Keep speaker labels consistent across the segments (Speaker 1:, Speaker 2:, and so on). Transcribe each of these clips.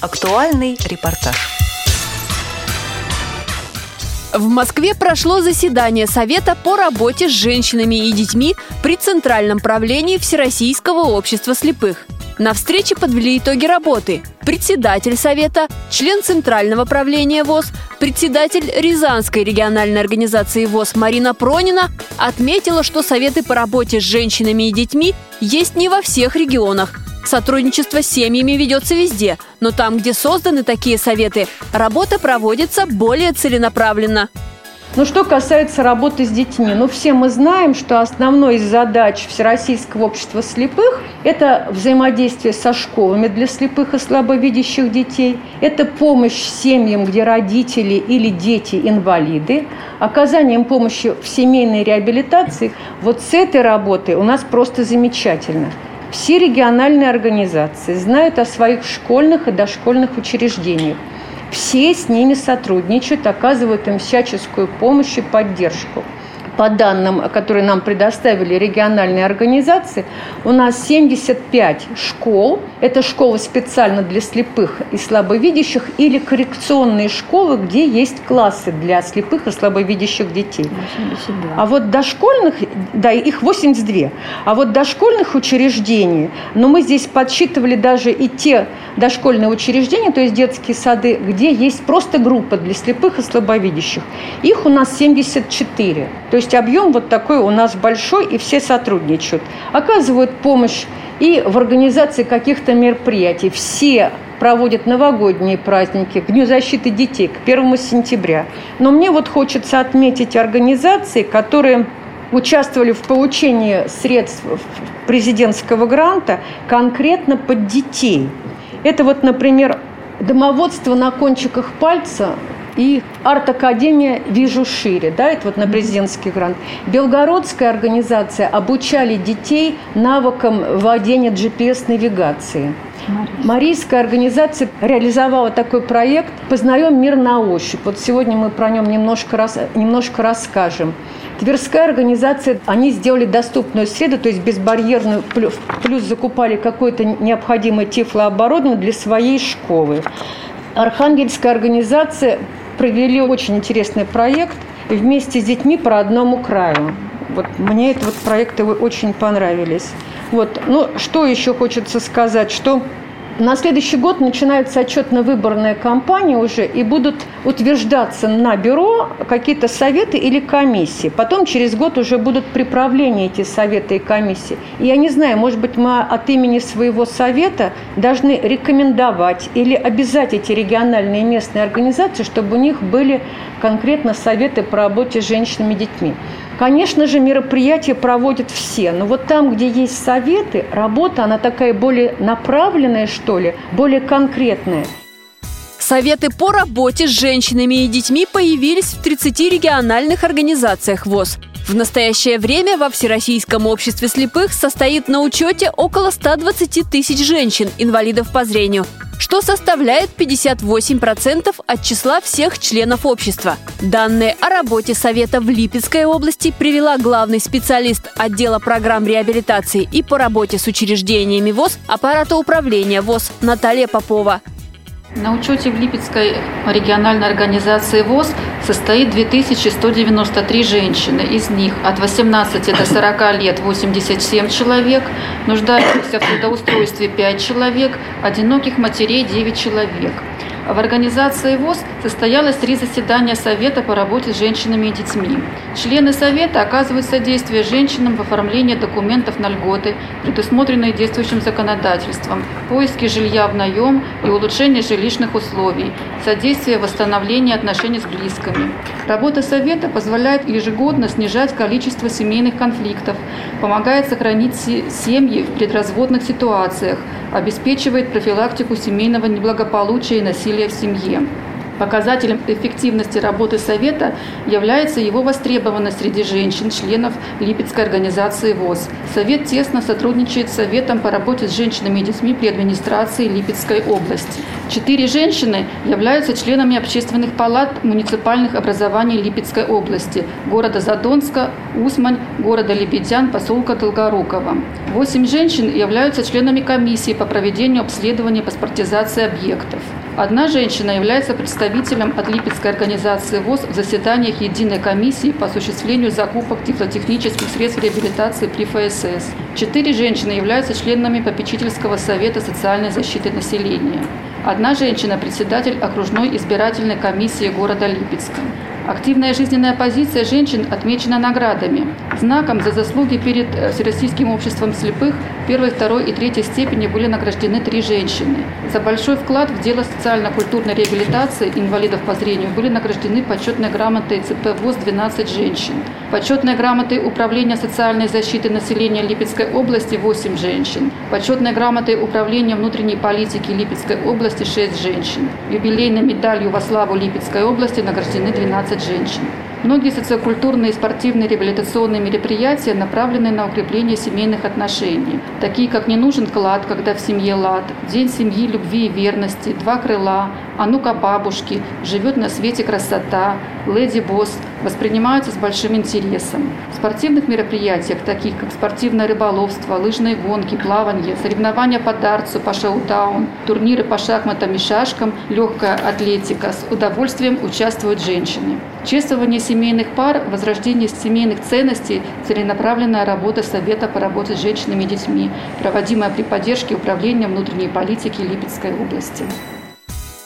Speaker 1: Актуальный репортаж.
Speaker 2: В Москве прошло заседание Совета по работе с женщинами и детьми при Центральном правлении Всероссийского общества слепых. На встрече подвели итоги работы. Председатель Совета, член Центрального правления ВОЗ, председатель Рязанской региональной организации ВОЗ Марина Пронина отметила, что Советы по работе с женщинами и детьми есть не во всех регионах. Сотрудничество с семьями ведется везде, но там, где созданы такие советы, работа проводится более целенаправленно.
Speaker 3: Ну, что касается работы с детьми, ну, все мы знаем, что основной из задач Всероссийского общества слепых – это взаимодействие со школами для слепых и слабовидящих детей, это помощь семьям, где родители или дети инвалиды, оказанием помощи в семейной реабилитации. Вот с этой работой у нас просто замечательно – все региональные организации знают о своих школьных и дошкольных учреждениях. Все с ними сотрудничают, оказывают им всяческую помощь и поддержку по данным, которые нам предоставили региональные организации, у нас 75 школ. Это школы специально для слепых и слабовидящих или коррекционные школы, где есть классы для слепых и слабовидящих детей. 82. А вот дошкольных, да, их 82. А вот дошкольных учреждений, но мы здесь подсчитывали даже и те дошкольные учреждения, то есть детские сады, где есть просто группа для слепых и слабовидящих. Их у нас 74. То есть объем вот такой у нас большой, и все сотрудничают. Оказывают помощь и в организации каких-то мероприятий. Все проводят новогодние праздники, к Дню защиты детей, к 1 сентября. Но мне вот хочется отметить организации, которые участвовали в получении средств президентского гранта конкретно под детей. Это вот, например, домоводство на кончиках пальца и арт-академия «Вижу шире», да, это вот на президентский грант. Белгородская организация обучали детей навыкам владения GPS-навигацией. Марийская организация реализовала такой проект «Познаем мир на ощупь». Вот сегодня мы про нем немножко, рас, немножко расскажем. Тверская организация, они сделали доступную среду, то есть безбарьерную, плюс, плюс закупали какое-то необходимое тифлооборудование для своей школы. Архангельская организация провели очень интересный проект вместе с детьми по родному краю. Вот мне эти вот проекты очень понравились. Вот. Ну, что еще хочется сказать, что на следующий год начинается отчетно-выборная кампания уже, и будут утверждаться на бюро какие-то советы или комиссии. Потом через год уже будут приправления эти советы и комиссии. И я не знаю, может быть, мы от имени своего совета должны рекомендовать или обязать эти региональные местные организации, чтобы у них были конкретно советы по работе с женщинами и детьми. Конечно же, мероприятия проводят все, но вот там, где есть советы, работа, она такая более направленная, что ли, более конкретная.
Speaker 2: Советы по работе с женщинами и детьми появились в 30 региональных организациях ВОЗ. В настоящее время во Всероссийском обществе слепых состоит на учете около 120 тысяч женщин, инвалидов по зрению что составляет 58% от числа всех членов общества. Данные о работе Совета в Липецкой области привела главный специалист отдела программ реабилитации и по работе с учреждениями ВОЗ аппарата управления ВОЗ Наталья Попова.
Speaker 4: На учете в Липецкой региональной организации ВОЗ состоит 2193 женщины. Из них от 18 до 40 лет 87 человек, нуждающихся в трудоустройстве 5 человек, одиноких матерей 9 человек. В организации ВОЗ состоялось три заседания Совета по работе с женщинами и детьми. Члены Совета оказывают содействие женщинам в оформлении документов на льготы, предусмотренные действующим законодательством, поиске жилья в наем и улучшение жилищных условий, содействие восстановлению отношений с близкими. Работа Совета позволяет ежегодно снижать количество семейных конфликтов, помогает сохранить семьи в предразводных ситуациях, обеспечивает профилактику семейного неблагополучия и насилия в семье. Показателем эффективности работы Совета является его востребованность среди женщин, членов Липецкой организации ВОЗ. Совет тесно сотрудничает с Советом по работе с женщинами и детьми при администрации Липецкой области. Четыре женщины являются членами общественных палат муниципальных образований Липецкой области, города Задонска, Усмань, города Лебедян, поселка Долгорукова. Восемь женщин являются членами комиссии по проведению обследования паспортизации объектов. Одна женщина является представителем от Липецкой организации ВОЗ в заседаниях Единой комиссии по осуществлению закупок тифлотехнических средств реабилитации при ФСС. Четыре женщины являются членами попечительского совета социальной защиты населения. Одна женщина – председатель окружной избирательной комиссии города Липецка. Активная жизненная позиция женщин отмечена наградами. Знаком за заслуги перед э, Всероссийским обществом слепых первой, второй и третьей степени были награждены три женщины. За большой вклад в дело социально-культурной реабилитации инвалидов по зрению были награждены почетной грамотой ЦП ВОЗ 12 женщин. Почетной грамотой Управления социальной защиты населения Липецкой области 8 женщин. Почетной грамотой Управления внутренней политики Липецкой области 6 женщин. Юбилейной медалью во славу Липецкой области награждены 12 женщин. Многие социокультурные и спортивные реабилитационные мероприятия направлены на укрепление семейных отношений, такие как «Не нужен клад, когда в семье лад», «День семьи, любви и верности», «Два крыла», «А ну-ка бабушки», «Живет на свете красота», «Леди Босс» воспринимаются с большим интересом. В спортивных мероприятиях, таких как спортивное рыболовство, лыжные гонки, плавание, соревнования по дартсу, по шоу-даун, турниры по шахматам и шашкам, легкая атлетика, с удовольствием участвуют женщины. Чествование семейных пар, возрождение семейных ценностей, целенаправленная работа Совета по работе с женщинами и детьми, проводимая при поддержке Управления внутренней политики Липецкой области.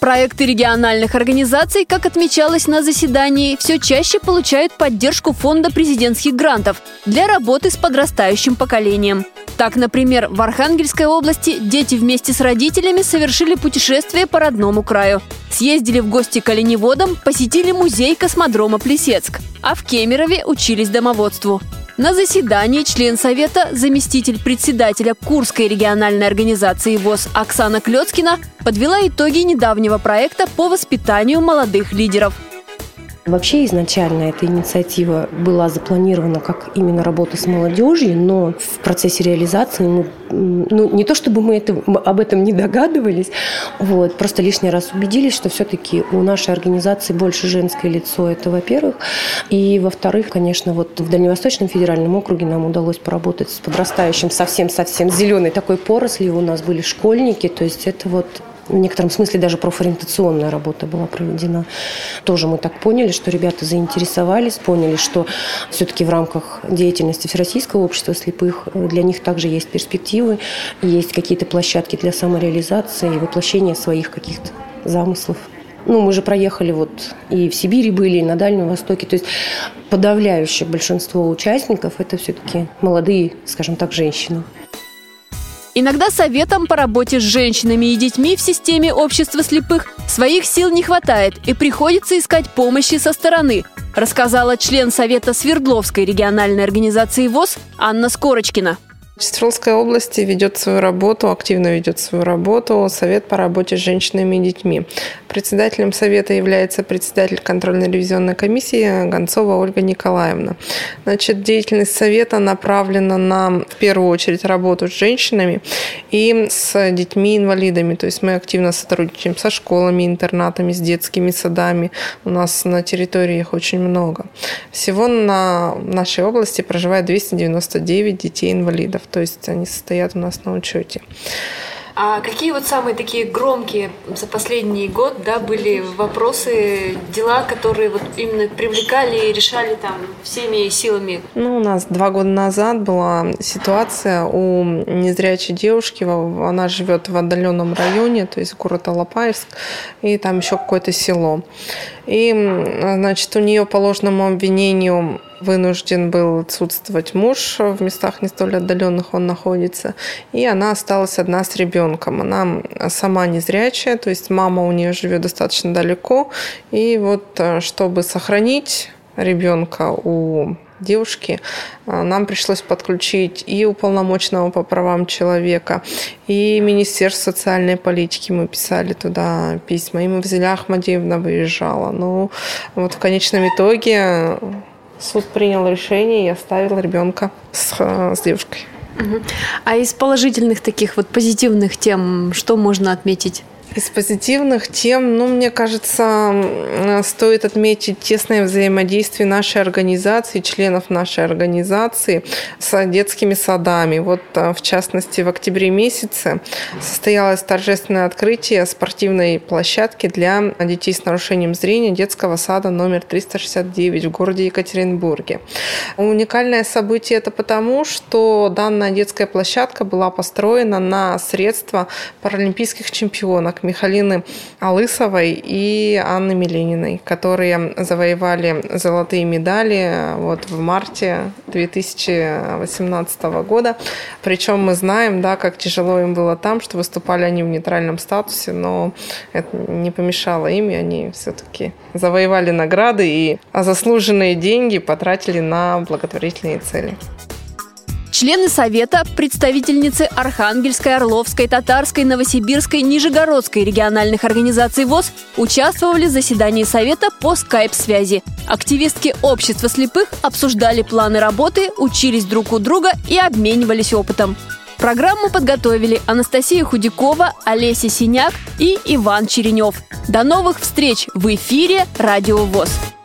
Speaker 2: Проекты региональных организаций, как отмечалось на заседании, все чаще получают поддержку фонда президентских грантов для работы с подрастающим поколением. Так, например, в Архангельской области дети вместе с родителями совершили путешествие по родному краю. Съездили в гости к оленеводам, посетили музей космодрома Плесецк, а в Кемерове учились домоводству. На заседании член Совета, заместитель председателя Курской региональной организации ВОЗ Оксана Клецкина подвела итоги недавнего проекта по воспитанию молодых лидеров –
Speaker 1: Вообще изначально эта инициатива была запланирована как именно работа с молодежью, но в процессе реализации мы, ну, не то чтобы мы это, об этом не догадывались, вот, просто лишний раз убедились, что все-таки у нашей организации больше женское лицо, это во-первых. И во-вторых, конечно, вот в Дальневосточном федеральном округе нам удалось поработать с подрастающим совсем-совсем зеленой такой порослью. У нас были школьники, то есть это вот в некотором смысле даже профориентационная работа была проведена. Тоже мы так поняли, что ребята заинтересовались, поняли, что все-таки в рамках деятельности Всероссийского общества слепых э, для них также есть перспективы, есть какие-то площадки для самореализации и воплощения своих каких-то замыслов. Ну, мы же проехали вот и в Сибири были, и на Дальнем Востоке. То есть подавляющее большинство участников – это все-таки молодые, скажем так, женщины.
Speaker 2: Иногда советам по работе с женщинами и детьми в системе общества слепых своих сил не хватает и приходится искать помощи со стороны, рассказала член Совета Свердловской региональной организации ВОЗ Анна Скорочкина.
Speaker 5: Свердловской области ведет свою работу, активно ведет свою работу Совет по работе с женщинами и детьми. Председателем Совета является председатель контрольно-ревизионной комиссии Гонцова Ольга Николаевна. Значит, деятельность Совета направлена на, в первую очередь, работу с женщинами и с детьми-инвалидами. То есть мы активно сотрудничаем со школами, интернатами, с детскими садами. У нас на территории их очень много. Всего на нашей области проживает 299 детей-инвалидов то есть они состоят у нас на учете.
Speaker 6: А какие вот самые такие громкие за последний год, да, были вопросы, дела, которые вот именно привлекали и решали там всеми силами?
Speaker 5: Ну, у нас два года назад была ситуация у незрячей девушки, она живет в отдаленном районе, то есть город Алапаевск, и там еще какое-то село. И, значит, у нее по ложному обвинению вынужден был отсутствовать муж в местах не столь отдаленных он находится, и она осталась одна с ребенком. Она сама незрячая, то есть мама у нее живет достаточно далеко, и вот э, чтобы сохранить ребенка у девушки, нам пришлось подключить и уполномоченного по правам человека, и Министерство социальной политики. Мы писали туда письма, и мы взяли Ахмадиевна выезжала. Ну, вот в конечном итоге суд принял решение и оставил ребенка с, с девушкой.
Speaker 2: А из положительных таких вот позитивных тем, что можно отметить?
Speaker 5: Из позитивных тем, ну, мне кажется, стоит отметить тесное взаимодействие нашей организации, членов нашей организации с детскими садами. Вот, э, в частности, в октябре месяце состоялось торжественное открытие спортивной площадки для детей с нарушением зрения детского сада номер 369 в городе Екатеринбурге. Уникальное событие это потому, что данная детская площадка была построена на средства паралимпийских чемпионок Михалины Алысовой и Анны Милениной, которые завоевали золотые медали вот в марте 2018 года. Причем мы знаем, да, как тяжело им было там, что выступали они в нейтральном статусе, но это не помешало им, и они все-таки завоевали награды и заслуженные деньги потратили на благотворительные цели.
Speaker 2: Члены Совета, представительницы Архангельской, Орловской, Татарской, Новосибирской, Нижегородской региональных организаций ВОЗ участвовали в заседании Совета по скайп-связи. Активистки общества слепых обсуждали планы работы, учились друг у друга и обменивались опытом. Программу подготовили Анастасия Худякова, Олеся Синяк и Иван Черенев. До новых встреч в эфире «Радио ВОЗ».